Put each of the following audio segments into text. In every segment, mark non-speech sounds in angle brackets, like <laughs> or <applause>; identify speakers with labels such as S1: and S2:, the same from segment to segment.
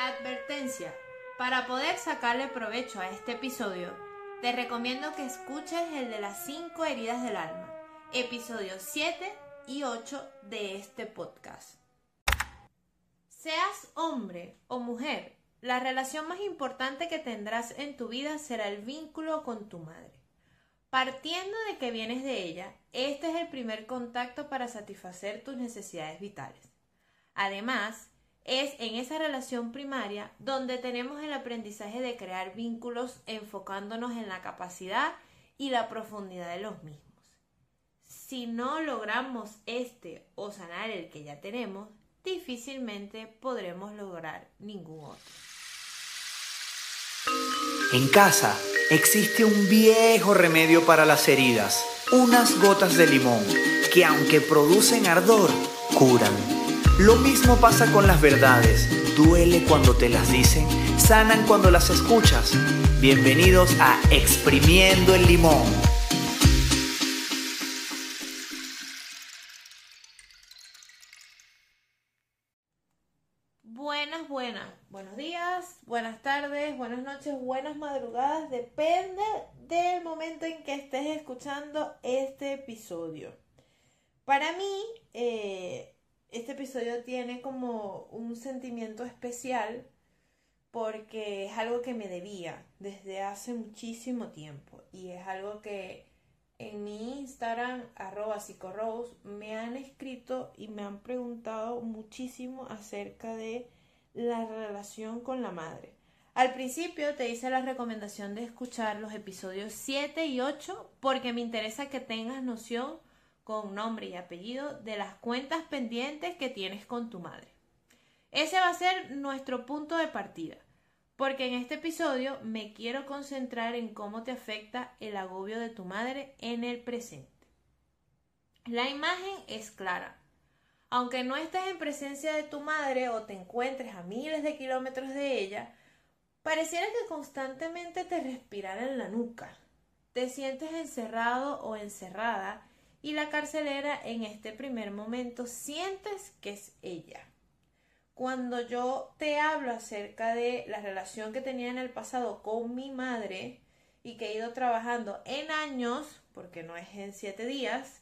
S1: Advertencia. Para poder sacarle provecho a este episodio, te recomiendo que escuches el de las 5 heridas del alma, episodios 7 y 8 de este podcast. Seas hombre o mujer, la relación más importante que tendrás en tu vida será el vínculo con tu madre. Partiendo de que vienes de ella, este es el primer contacto para satisfacer tus necesidades vitales. Además, es en esa relación primaria donde tenemos el aprendizaje de crear vínculos enfocándonos en la capacidad y la profundidad de los mismos. Si no logramos este o sanar el que ya tenemos, difícilmente podremos lograr ningún otro.
S2: En casa existe un viejo remedio para las heridas, unas gotas de limón, que aunque producen ardor, curan. Lo mismo pasa con las verdades, duele cuando te las dicen, sanan cuando las escuchas. Bienvenidos a Exprimiendo el Limón.
S1: Buenas, buenas, buenos días, buenas tardes, buenas noches, buenas madrugadas, depende del momento en que estés escuchando este episodio. Para mí, eh, este episodio tiene como un sentimiento especial porque es algo que me debía desde hace muchísimo tiempo y es algo que en mi Instagram, arroba psicorose, me han escrito y me han preguntado muchísimo acerca de la relación con la madre. Al principio te hice la recomendación de escuchar los episodios 7 y 8 porque me interesa que tengas noción con nombre y apellido de las cuentas pendientes que tienes con tu madre. Ese va a ser nuestro punto de partida, porque en este episodio me quiero concentrar en cómo te afecta el agobio de tu madre en el presente. La imagen es clara. Aunque no estés en presencia de tu madre o te encuentres a miles de kilómetros de ella, pareciera que constantemente te respirara en la nuca. Te sientes encerrado o encerrada y la carcelera en este primer momento sientes que es ella. Cuando yo te hablo acerca de la relación que tenía en el pasado con mi madre y que he ido trabajando en años, porque no es en siete días,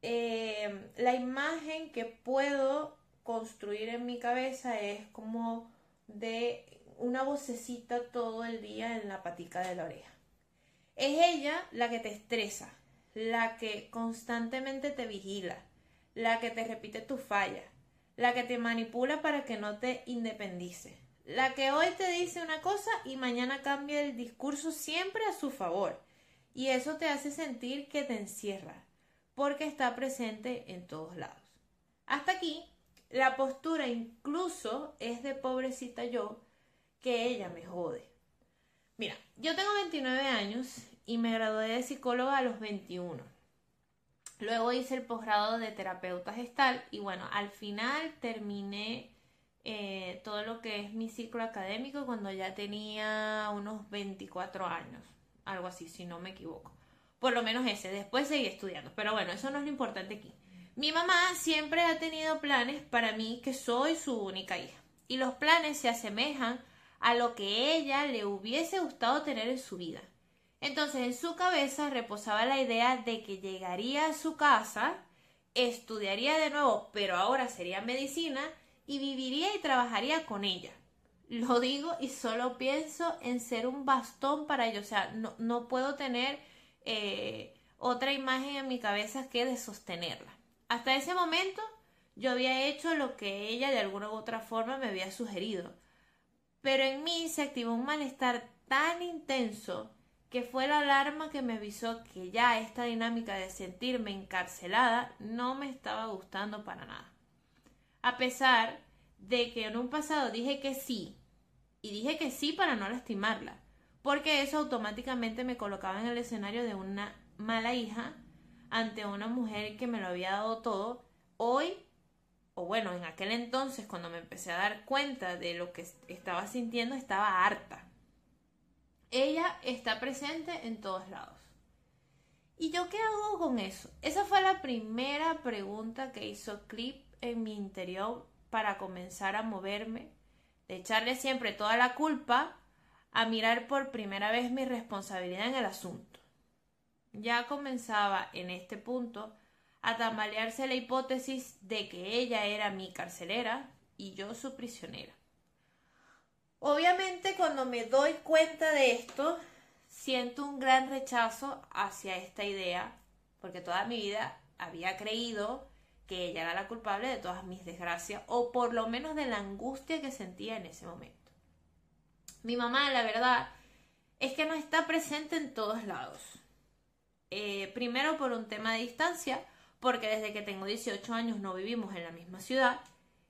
S1: eh, la imagen que puedo construir en mi cabeza es como de una vocecita todo el día en la patica de la oreja. Es ella la que te estresa, la que constantemente te vigila, la que te repite tus fallas, la que te manipula para que no te independice, la que hoy te dice una cosa y mañana cambia el discurso siempre a su favor. Y eso te hace sentir que te encierra, porque está presente en todos lados. Hasta aquí, la postura incluso es de pobrecita yo, que ella me jode. Mira, yo tengo 29 años y me gradué de psicóloga a los 21. Luego hice el posgrado de terapeuta gestal y bueno, al final terminé eh, todo lo que es mi ciclo académico cuando ya tenía unos 24 años, algo así, si no me equivoco. Por lo menos ese, después seguí estudiando, pero bueno, eso no es lo importante aquí. Mi mamá siempre ha tenido planes para mí que soy su única hija y los planes se asemejan a lo que ella le hubiese gustado tener en su vida. Entonces en su cabeza reposaba la idea de que llegaría a su casa, estudiaría de nuevo, pero ahora sería medicina, y viviría y trabajaría con ella. Lo digo y solo pienso en ser un bastón para ella. O sea, no, no puedo tener eh, otra imagen en mi cabeza que de sostenerla. Hasta ese momento yo había hecho lo que ella de alguna u otra forma me había sugerido. Pero en mí se activó un malestar tan intenso que fue la alarma que me avisó que ya esta dinámica de sentirme encarcelada no me estaba gustando para nada. A pesar de que en un pasado dije que sí, y dije que sí para no lastimarla, porque eso automáticamente me colocaba en el escenario de una mala hija ante una mujer que me lo había dado todo, hoy, o bueno, en aquel entonces cuando me empecé a dar cuenta de lo que estaba sintiendo, estaba harta ella está presente en todos lados. ¿Y yo qué hago con eso? Esa fue la primera pregunta que hizo Clip en mi interior para comenzar a moverme de echarle siempre toda la culpa a mirar por primera vez mi responsabilidad en el asunto. Ya comenzaba en este punto a tambalearse la hipótesis de que ella era mi carcelera y yo su prisionera. Obviamente cuando me doy cuenta de esto, siento un gran rechazo hacia esta idea, porque toda mi vida había creído que ella era la culpable de todas mis desgracias, o por lo menos de la angustia que sentía en ese momento. Mi mamá, la verdad, es que no está presente en todos lados. Eh, primero por un tema de distancia, porque desde que tengo 18 años no vivimos en la misma ciudad,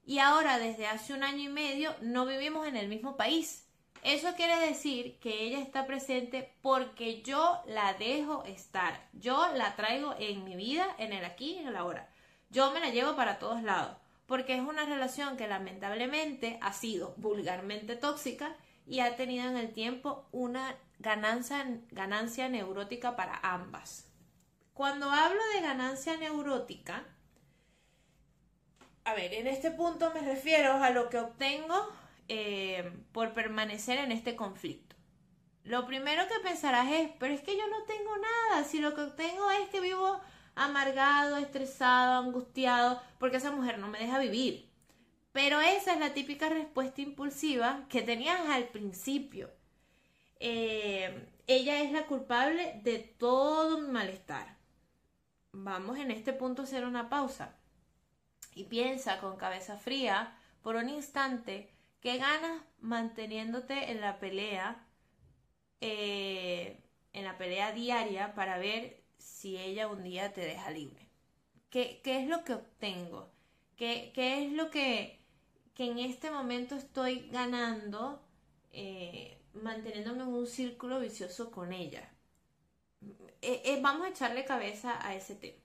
S1: y ahora desde hace un año y medio no vivimos en el mismo país. Eso quiere decir que ella está presente porque yo la dejo estar. Yo la traigo en mi vida, en el aquí y en el ahora. Yo me la llevo para todos lados. Porque es una relación que lamentablemente ha sido vulgarmente tóxica y ha tenido en el tiempo una ganancia, ganancia neurótica para ambas. Cuando hablo de ganancia neurótica, a ver, en este punto me refiero a lo que obtengo eh, por permanecer en este conflicto. Lo primero que pensarás es, pero es que yo no tengo nada, si lo que obtengo es que vivo amargado, estresado, angustiado, porque esa mujer no me deja vivir. Pero esa es la típica respuesta impulsiva que tenías al principio. Eh, ella es la culpable de todo mi malestar. Vamos en este punto a hacer una pausa y piensa con cabeza fría por un instante qué ganas manteniéndote en la pelea, eh, en la pelea diaria para ver si ella un día te deja libre. ¿Qué, es lo que obtengo? ¿Qué, es lo que, que, en este momento estoy ganando eh, manteniéndome en un círculo vicioso con ella? Eh, vamos a echarle cabeza a ese tema.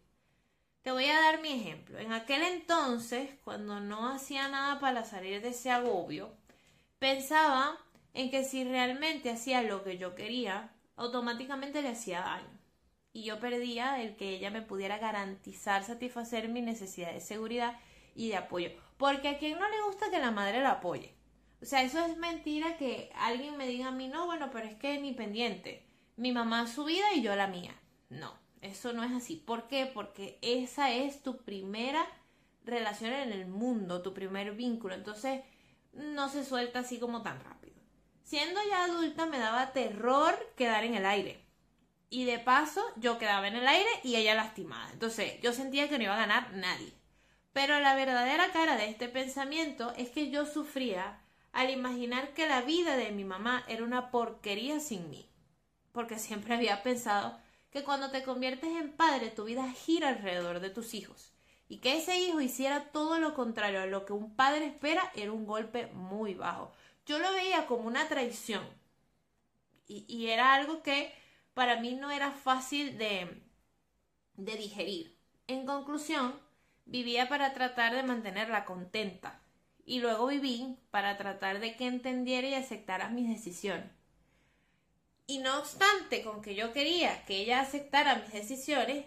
S1: Te voy a dar mi ejemplo. En aquel entonces, cuando no hacía nada para salir de ese agobio, pensaba en que si realmente hacía lo que yo quería, automáticamente le hacía daño. Y yo perdía el que ella me pudiera garantizar satisfacer mi necesidad de seguridad y de apoyo. Porque a quien no le gusta que la madre la apoye. O sea, eso es mentira que alguien me diga a mí, no, bueno, pero es que ni pendiente. Mi mamá su vida y yo la mía. No. Eso no es así. ¿Por qué? Porque esa es tu primera relación en el mundo, tu primer vínculo. Entonces, no se suelta así como tan rápido. Siendo ya adulta me daba terror quedar en el aire. Y de paso, yo quedaba en el aire y ella lastimada. Entonces, yo sentía que no iba a ganar nadie. Pero la verdadera cara de este pensamiento es que yo sufría al imaginar que la vida de mi mamá era una porquería sin mí. Porque siempre había pensado que cuando te conviertes en padre tu vida gira alrededor de tus hijos y que ese hijo hiciera todo lo contrario a lo que un padre espera era un golpe muy bajo. Yo lo veía como una traición y, era algo que para mí no era fácil de, de digerir. En conclusión, vivía para tratar de mantenerla contenta y luego viví para tratar de que entendiera y aceptara mis decisiones. Y no obstante, con que yo quería que ella aceptara mis decisiones,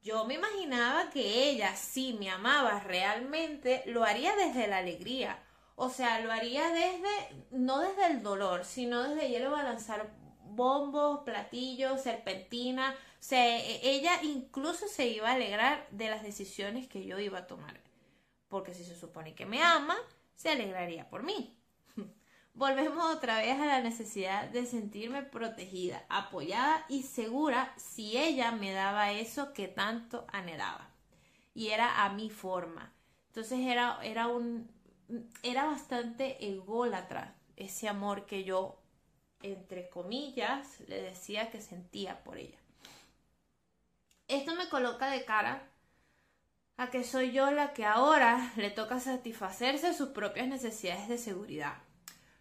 S1: yo me imaginaba que ella, si me amaba realmente, lo haría desde la alegría. O sea, lo haría desde, no desde el dolor, sino desde le a lanzar bombos, platillos, serpentina. O sea, e, ella incluso se iba a alegrar de las decisiones que yo iba a tomar. Porque si se supone que me ama, se alegraría por mí volvemos otra vez a la necesidad de sentirme protegida, apoyada y segura si ella me daba eso que tanto anhelaba. Y era a mi forma. Entonces era, era un era bastante ególatra ese amor que yo entre comillas le decía que sentía por ella. Esto me coloca de cara a que soy yo la que ahora le toca satisfacerse sus propias necesidades de seguridad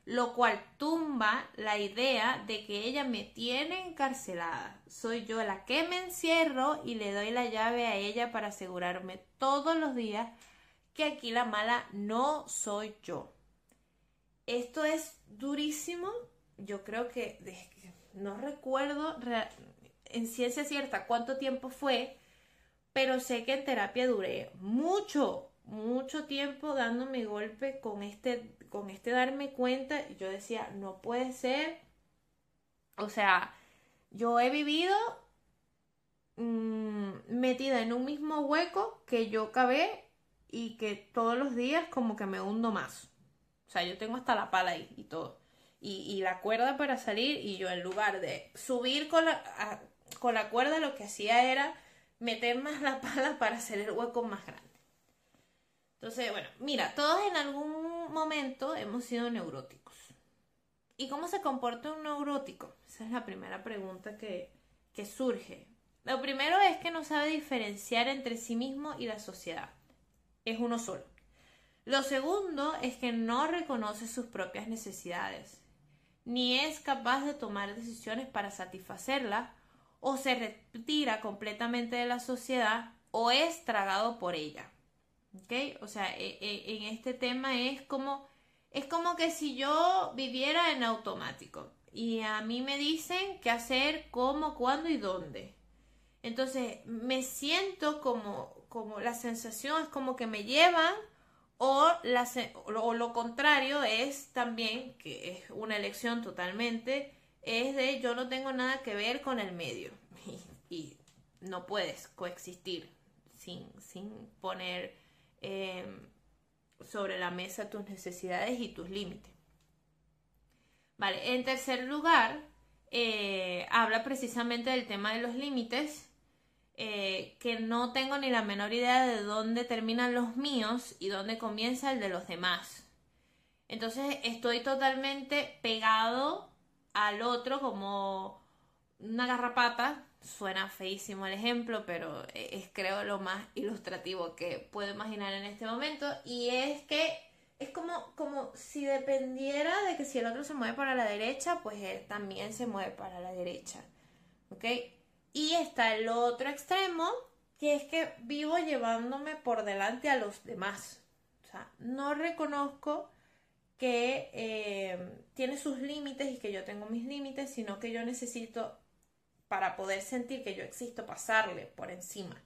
S1: lo cual tumba la idea de que ella me tiene encarcelada. Soy yo la que me encierro y le doy la llave a ella para asegurarme todos los días que aquí la mala no soy yo. Esto es durísimo. Yo creo que no recuerdo en ciencia cierta cuánto tiempo fue, pero sé que en terapia duré mucho, mucho tiempo dándome golpe con este, con este darme cuenta. Yo decía, no puede ser. O sea, yo he vivido mm, metida en un mismo hueco que yo cabé y que todos los días como que me hundo más. O sea, yo tengo hasta la pala ahí y todo. Y, la cuerda para salir y yo en lugar de subir con la, con la cuerda lo que hacía era meter más la pala <laughs> para hacer el hueco más grande. Entonces, bueno, mira, todos en algún momento hemos sido neuróticos. ¿Y cómo se comporta un neurótico? Esa es la primera pregunta que, que surge. Lo primero es que no sabe diferenciar entre sí mismo y la sociedad. Es uno solo. Lo segundo es que no reconoce sus propias necesidades, ni es capaz de tomar decisiones para satisfacerlas, o se retira completamente de la sociedad, o es tragado por ella. ¿Ok? O sea, e, e, en este tema es como, es como que si yo viviera en automático y a mí me dicen qué hacer, cómo, cuándo y dónde. Entonces me siento como, como la sensación es como que me llevan o, la, o lo contrario es también, que es una elección totalmente, es de yo no tengo nada que ver con el medio <laughs> y, no puedes coexistir sin, sin poner em, sobre la mesa tus necesidades y tus límites. Vale, en tercer lugar, eh, habla precisamente del tema de los límites eh, que no tengo ni la menor idea de dónde terminan los míos y dónde comienza el de los demás. Entonces estoy totalmente pegado al otro como una garrapata. Suena feísimo el ejemplo, pero es creo lo más ilustrativo que puedo imaginar en este momento. Y es que es como, como si dependiera de que si el otro se mueve para la derecha, pues él también se mueve para la derecha. ¿Ok? Y está el otro extremo, que es que vivo llevándome por delante a los demás. O sea, no reconozco que eh, tiene sus límites y que yo tengo mis límites, sino que yo necesito, para poder sentir que yo existo, pasarle por encima.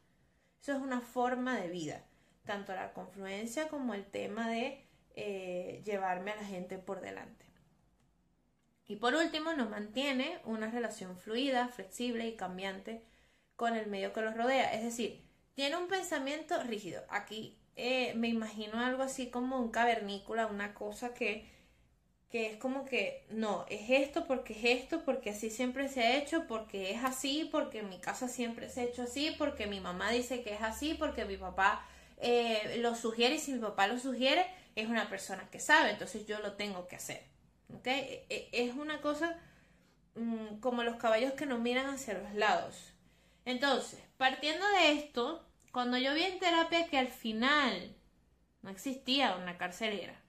S1: Eso es una forma de vida, tanto la confluencia como el tema de eh, llevarme a la gente por delante. Y por último, nos mantiene una relación fluida, flexible y cambiante con el medio que los rodea. Es decir, tiene un pensamiento rígido. Aquí eh, me imagino algo así como un cavernícola, una cosa que, que es como que no, es esto porque es esto, porque así siempre se ha hecho, porque es así, porque en mi casa siempre se ha hecho así, porque mi mamá dice que es así, porque mi papá eh, lo sugiere y si mi papá lo sugiere, es una persona que sabe, entonces yo lo tengo que hacer. E, e, es una cosa mm, como los caballos que no miran hacia los lados. Entonces, partiendo de esto, cuando yo vi en terapia que al final no existía una carcelera,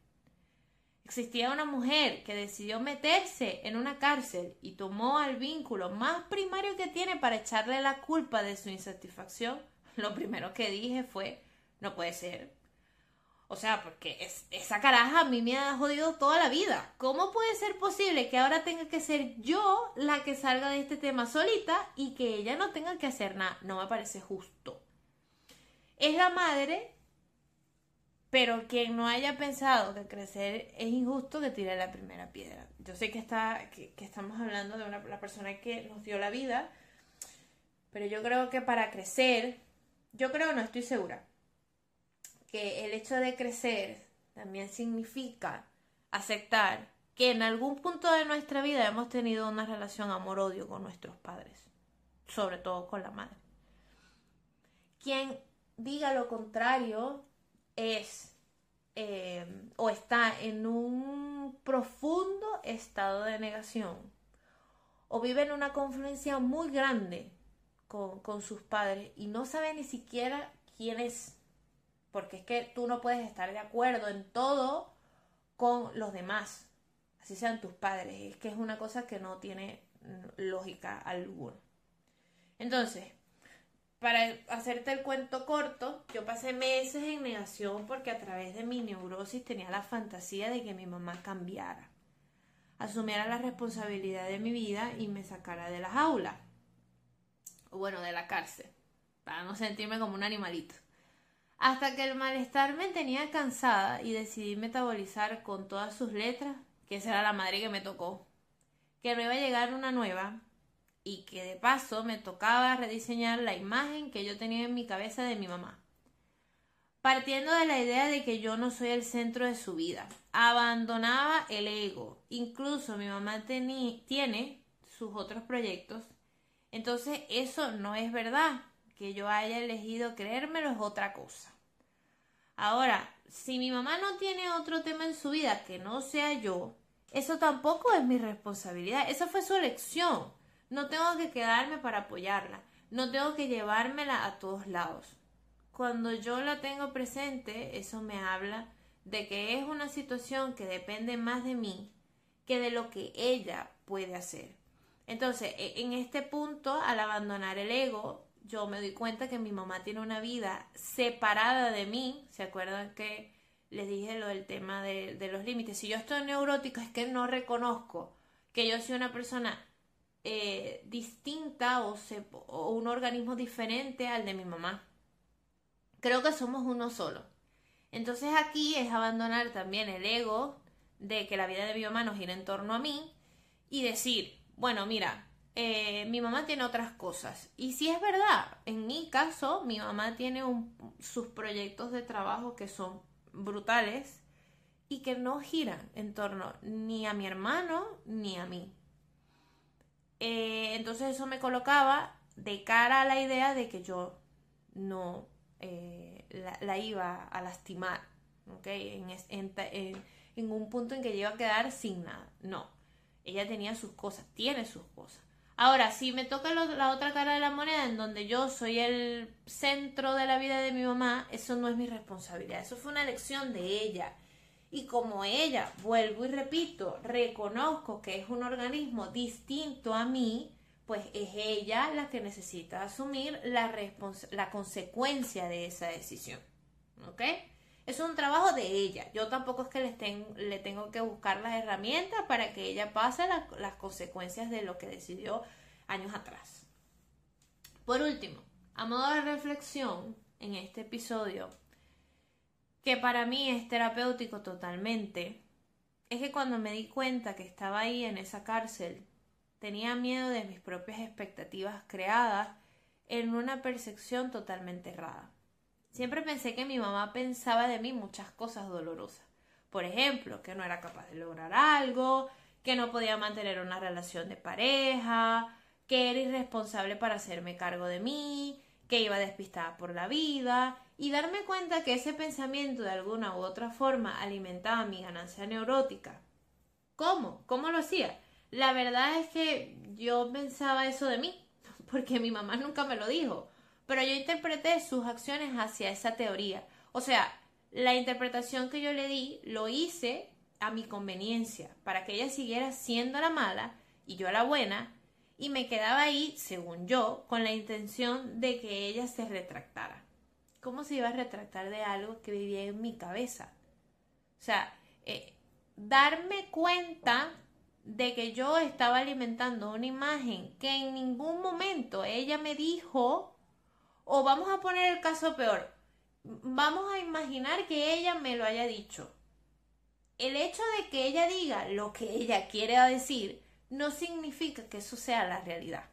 S1: existía una mujer que decidió meterse en una cárcel y tomó al vínculo más primario que tiene para echarle la culpa de su insatisfacción, <laughs> lo primero que dije fue, no puede ser, o sea, porque es, esa caraja a mí me ha jodido toda la vida. ¿Cómo puede ser posible que ahora tenga que ser yo la que salga de este tema solita y que ella no tenga que hacer nada? No me parece justo. Es la madre, pero quien no haya pensado que crecer es injusto que tire la primera piedra. Yo sé que, está, que, estamos hablando de una, la persona que nos dio la vida, pero yo creo que para crecer, yo creo, no estoy segura, que el hecho de crecer también significa aceptar que en algún punto de nuestra vida hemos tenido una relación amor-odio con nuestros padres, sobre todo con la madre. Quien diga lo contrario es eh, o está en un profundo estado de negación o vive en una confluencia muy grande con, con sus padres y no sabe ni siquiera quién es porque es que tú no puedes estar de acuerdo en todo con los demás, así sean tus padres, es que es una cosa que no tiene lógica alguna. Entonces, para hacerte el cuento corto, yo pasé meses en negación porque a través de mi neurosis tenía la fantasía de que mi mamá cambiara, asumiera la responsabilidad de mi vida y me sacara de la jaula, o bueno, de la cárcel, para no sentirme como un animalito. Hasta que el malestar me tenía cansada y decidí metabolizar con todas sus letras que esa era la madre que me tocó, que me iba a llegar una nueva y que de paso me tocaba rediseñar la imagen que yo tenía en mi cabeza de mi mamá. Partiendo de la idea de que yo no soy el centro de su vida, abandonaba el ego. Incluso mi mamá tiene sus otros proyectos. Entonces eso no es verdad. Que yo haya elegido creérmelo es otra cosa. Ahora, si mi mamá no tiene otro tema en su vida que no sea yo, eso tampoco es mi responsabilidad. Esa fue su elección. No tengo que quedarme para apoyarla. No tengo que llevármela a todos lados. Cuando yo la tengo presente, eso me habla de que es una situación que depende más de mí que de lo que ella puede hacer. Entonces, e, en este punto, al abandonar el ego, yo me doy cuenta que mi mamá tiene una vida separada de mí. ¿Se acuerdan que les dije lo del tema de, los límites? Si yo estoy neurótica es que no reconozco que yo soy una persona eh, distinta o, o un organismo diferente al de mi mamá. Creo que somos uno solo. Entonces aquí es abandonar también el ego de que la vida de mi mamá gira en torno a mí y decir, bueno, mira, eh, mi mamá tiene otras cosas. Y si es verdad, en mi caso, mi mamá tiene sus proyectos de trabajo que son brutales y que no giran en torno ni a mi hermano ni a mí. Eh, entonces eso me colocaba de cara a la idea de que yo no eh, la, iba a lastimar, En, en, un punto en que yo iba a quedar sin nada. No, ella tenía sus cosas, tiene sus cosas. Ahora, si me toca la otra cara de la moneda, en donde yo soy el centro de la vida de mi mamá, eso no es mi responsabilidad, eso fue una elección de ella. Y como ella, vuelvo y repito, reconozco que es un organismo distinto a mí, pues es ella la que necesita asumir la, la consecuencia de esa decisión. ¿Ok? Es un trabajo de ella. Yo tampoco es que le, le tengo que buscar las herramientas para que ella pase las consecuencias de lo que decidió años atrás. Por último, a modo de reflexión en este episodio, que para mí es terapéutico totalmente, es que cuando me di cuenta que estaba ahí en esa cárcel, tenía miedo de mis propias expectativas creadas en una percepción totalmente errada. Siempre pensé que mi mamá pensaba de mí muchas cosas dolorosas. Por ejemplo, que no era capaz de lograr algo, que no podía mantener una relación de pareja, que era irresponsable para hacerme cargo de mí, que iba despistada por la vida, y darme cuenta que ese pensamiento de alguna u otra forma alimentaba mi ganancia neurótica. ¿Cómo? ¿Cómo lo hacía? La verdad es que yo pensaba eso de mí, <laughs> porque mi mamá nunca me lo dijo, pero yo interpreté sus acciones hacia esa teoría. O sea, la interpretación que yo le di lo hice a mi conveniencia, para que ella siguiera siendo la mala y yo la buena, y me quedaba ahí, según yo, con la intención de que ella se retractara. ¿Cómo se iba a retractar de algo que vivía en mi cabeza? O sea, eh, darme cuenta de que yo estaba alimentando una imagen que en ningún momento ella me dijo, o vamos a poner el caso peor, vamos a imaginar que ella me lo haya dicho. El hecho de que ella diga lo que ella quiere decir no significa que eso sea la realidad.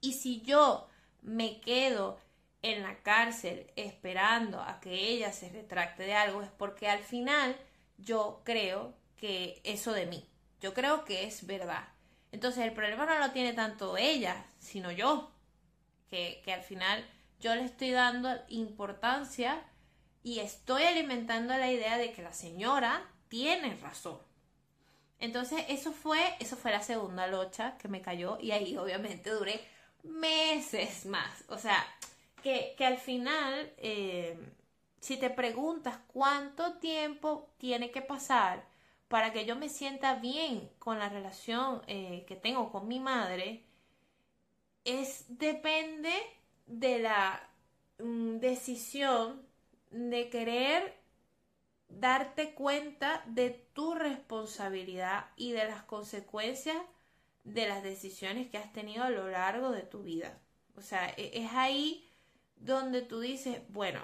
S1: Y si yo me quedo en la cárcel esperando a que ella se retracte de algo es porque al final yo creo que eso de mí, yo creo que es verdad. Entonces el problema no lo tiene tanto ella, sino yo, que, que al final yo le estoy dando importancia y estoy alimentando la idea de que la señora tiene razón. Entonces, eso fue, eso fue la segunda locha que me cayó y ahí obviamente duré meses más. O sea, que, que al final, eh, si te preguntas cuánto tiempo tiene que pasar para que yo me sienta bien con la relación eh, que tengo con mi madre, es depende de la mm, decisión de querer darte cuenta de tu responsabilidad y de las consecuencias de las decisiones que has tenido a lo largo de tu vida. O sea, e-, es ahí donde tú dices, bueno,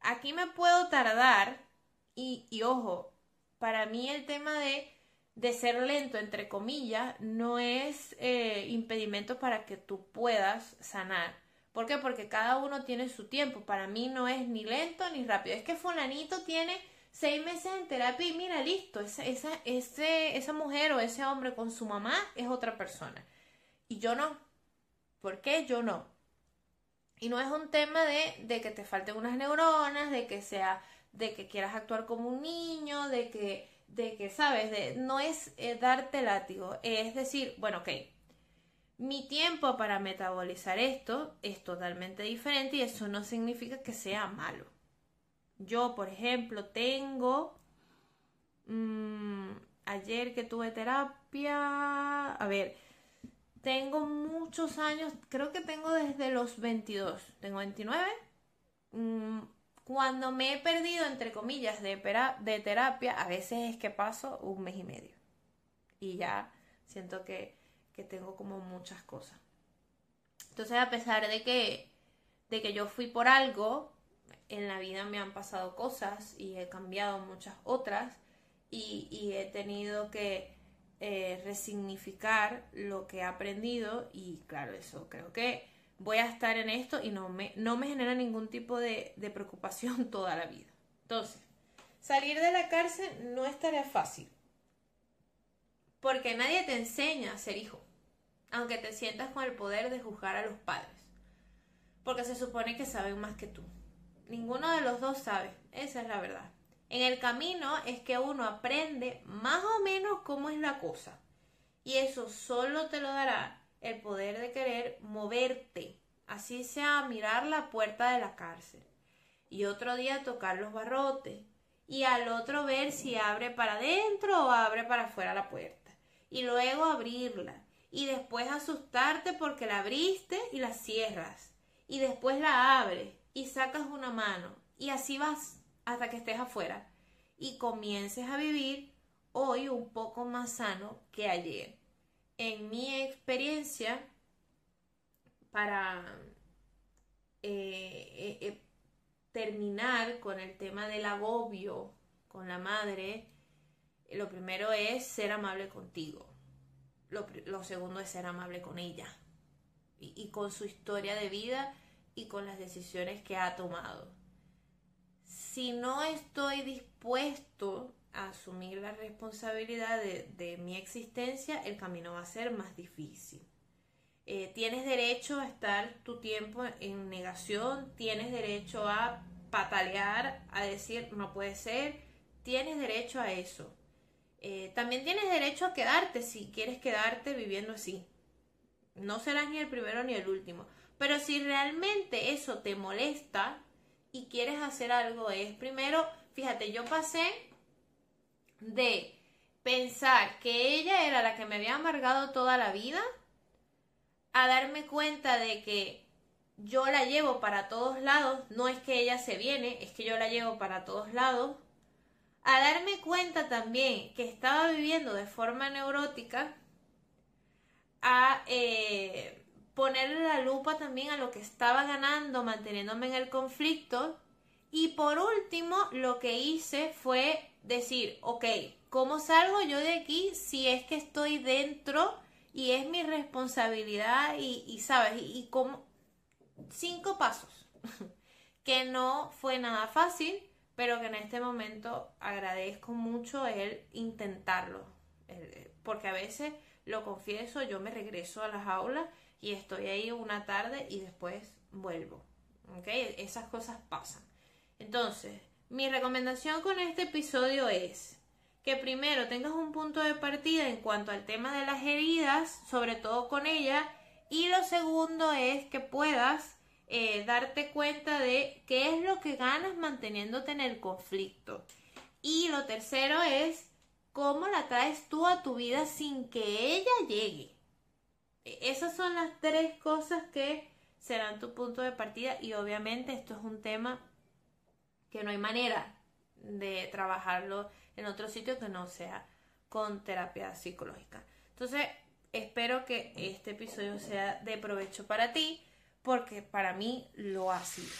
S1: aquí me puedo tardar y, ojo, para mí el tema de, de, ser lento, entre comillas, no es eh, impedimento para que tú puedas sanar. ¿Por qué? Porque cada uno tiene su tiempo. Para mí no es ni lento ni rápido. Es que fulanito tiene seis meses en terapia y mira, listo, esa, ese, esa mujer o ese hombre con su mamá es otra persona. Y yo no. ¿Por qué yo no? Y no es un tema de, de que te falten unas neuronas, de que sea, de que quieras actuar como un niño, de que, de que, sabes, no es eh, darte látigo, es decir, bueno, ok, mi tiempo para metabolizar esto es totalmente diferente y eso no significa que sea malo. Yo, por ejemplo, tengo... Mm, ayer que tuve terapia... A ver, tengo muchos años, creo que tengo desde los 22, tengo 29. Mm, cuando me he perdido, entre comillas, de, de terapia, a veces es que paso un mes y medio. Y ya siento que, que tengo como muchas cosas. Entonces, a pesar de que, de que yo fui por algo, en la vida me han pasado cosas y he cambiado muchas otras y, he tenido que eh, resignificar lo que he aprendido y claro, eso creo que voy a estar en esto y no me, no me genera ningún tipo de, de preocupación <laughs> toda la vida. Entonces, salir de la cárcel no es tarea fácil porque nadie te enseña a ser hijo, aunque te sientas con el poder de juzgar a los padres, porque se supone que saben más que tú. Ninguno de los dos sabe, esa es la verdad. En el camino es que uno aprende más o menos cómo es la cosa. Y eso solo te lo dará el poder de querer moverte, así sea mirar la puerta de la cárcel. Y otro día tocar los barrotes. Y al otro ver si abre para adentro o abre para afuera la puerta. Y luego abrirla. Y después asustarte porque la abriste y la cierras. Y después la abres y sacas una mano y así vas hasta que estés afuera y comiences a vivir hoy un poco más sano que ayer. En mi experiencia, para eh, eh, eh, terminar con el tema del agobio con la madre, lo primero es ser amable contigo. Lo, segundo es ser amable con ella y con su historia de vida y con las decisiones que ha tomado. Si no estoy dispuesto a asumir la responsabilidad de, mi existencia, el camino va a ser más difícil. Eh, tienes derecho a estar tu tiempo en negación, tienes derecho a patalear, a decir no puede ser, tienes derecho a eso. Eh, también tienes derecho a quedarte si quieres quedarte viviendo así. No serás ni el primero ni el último. Pero si realmente eso te molesta y quieres hacer algo, es primero, fíjate, yo pasé de pensar que ella era la que me había amargado toda la vida a darme cuenta de que yo la llevo para todos lados, no es que ella se viene, es que yo la llevo para todos lados, a darme cuenta también que estaba viviendo de forma neurótica, a eh, ponerle la lupa también a lo que estaba ganando manteniéndome en el conflicto. Y por último, lo que hice fue decir, ok, ¿cómo salgo yo de aquí si es que estoy dentro y es mi responsabilidad y, sabes, y, y como cinco pasos, <laughs> que no fue nada fácil, pero que en este momento agradezco mucho el intentarlo, porque a veces, lo confieso, yo me regreso a las aulas y estoy ahí una tarde y después vuelvo. ¿Ok? Esas cosas pasan. Entonces, mi recomendación con este episodio es que primero tengas un punto de partida en cuanto al tema de las heridas, sobre todo con ella, y lo segundo es que puedas eh, darte cuenta de qué es lo que ganas manteniéndote en el conflicto. Y lo tercero es cómo la traes tú a tu vida sin que ella llegue. Esas son las tres cosas que serán tu punto de partida y obviamente esto es un tema que no hay manera de trabajarlo en otro sitio que no sea con terapia psicológica. Entonces, espero que este episodio sea de provecho para ti porque para mí lo ha sido.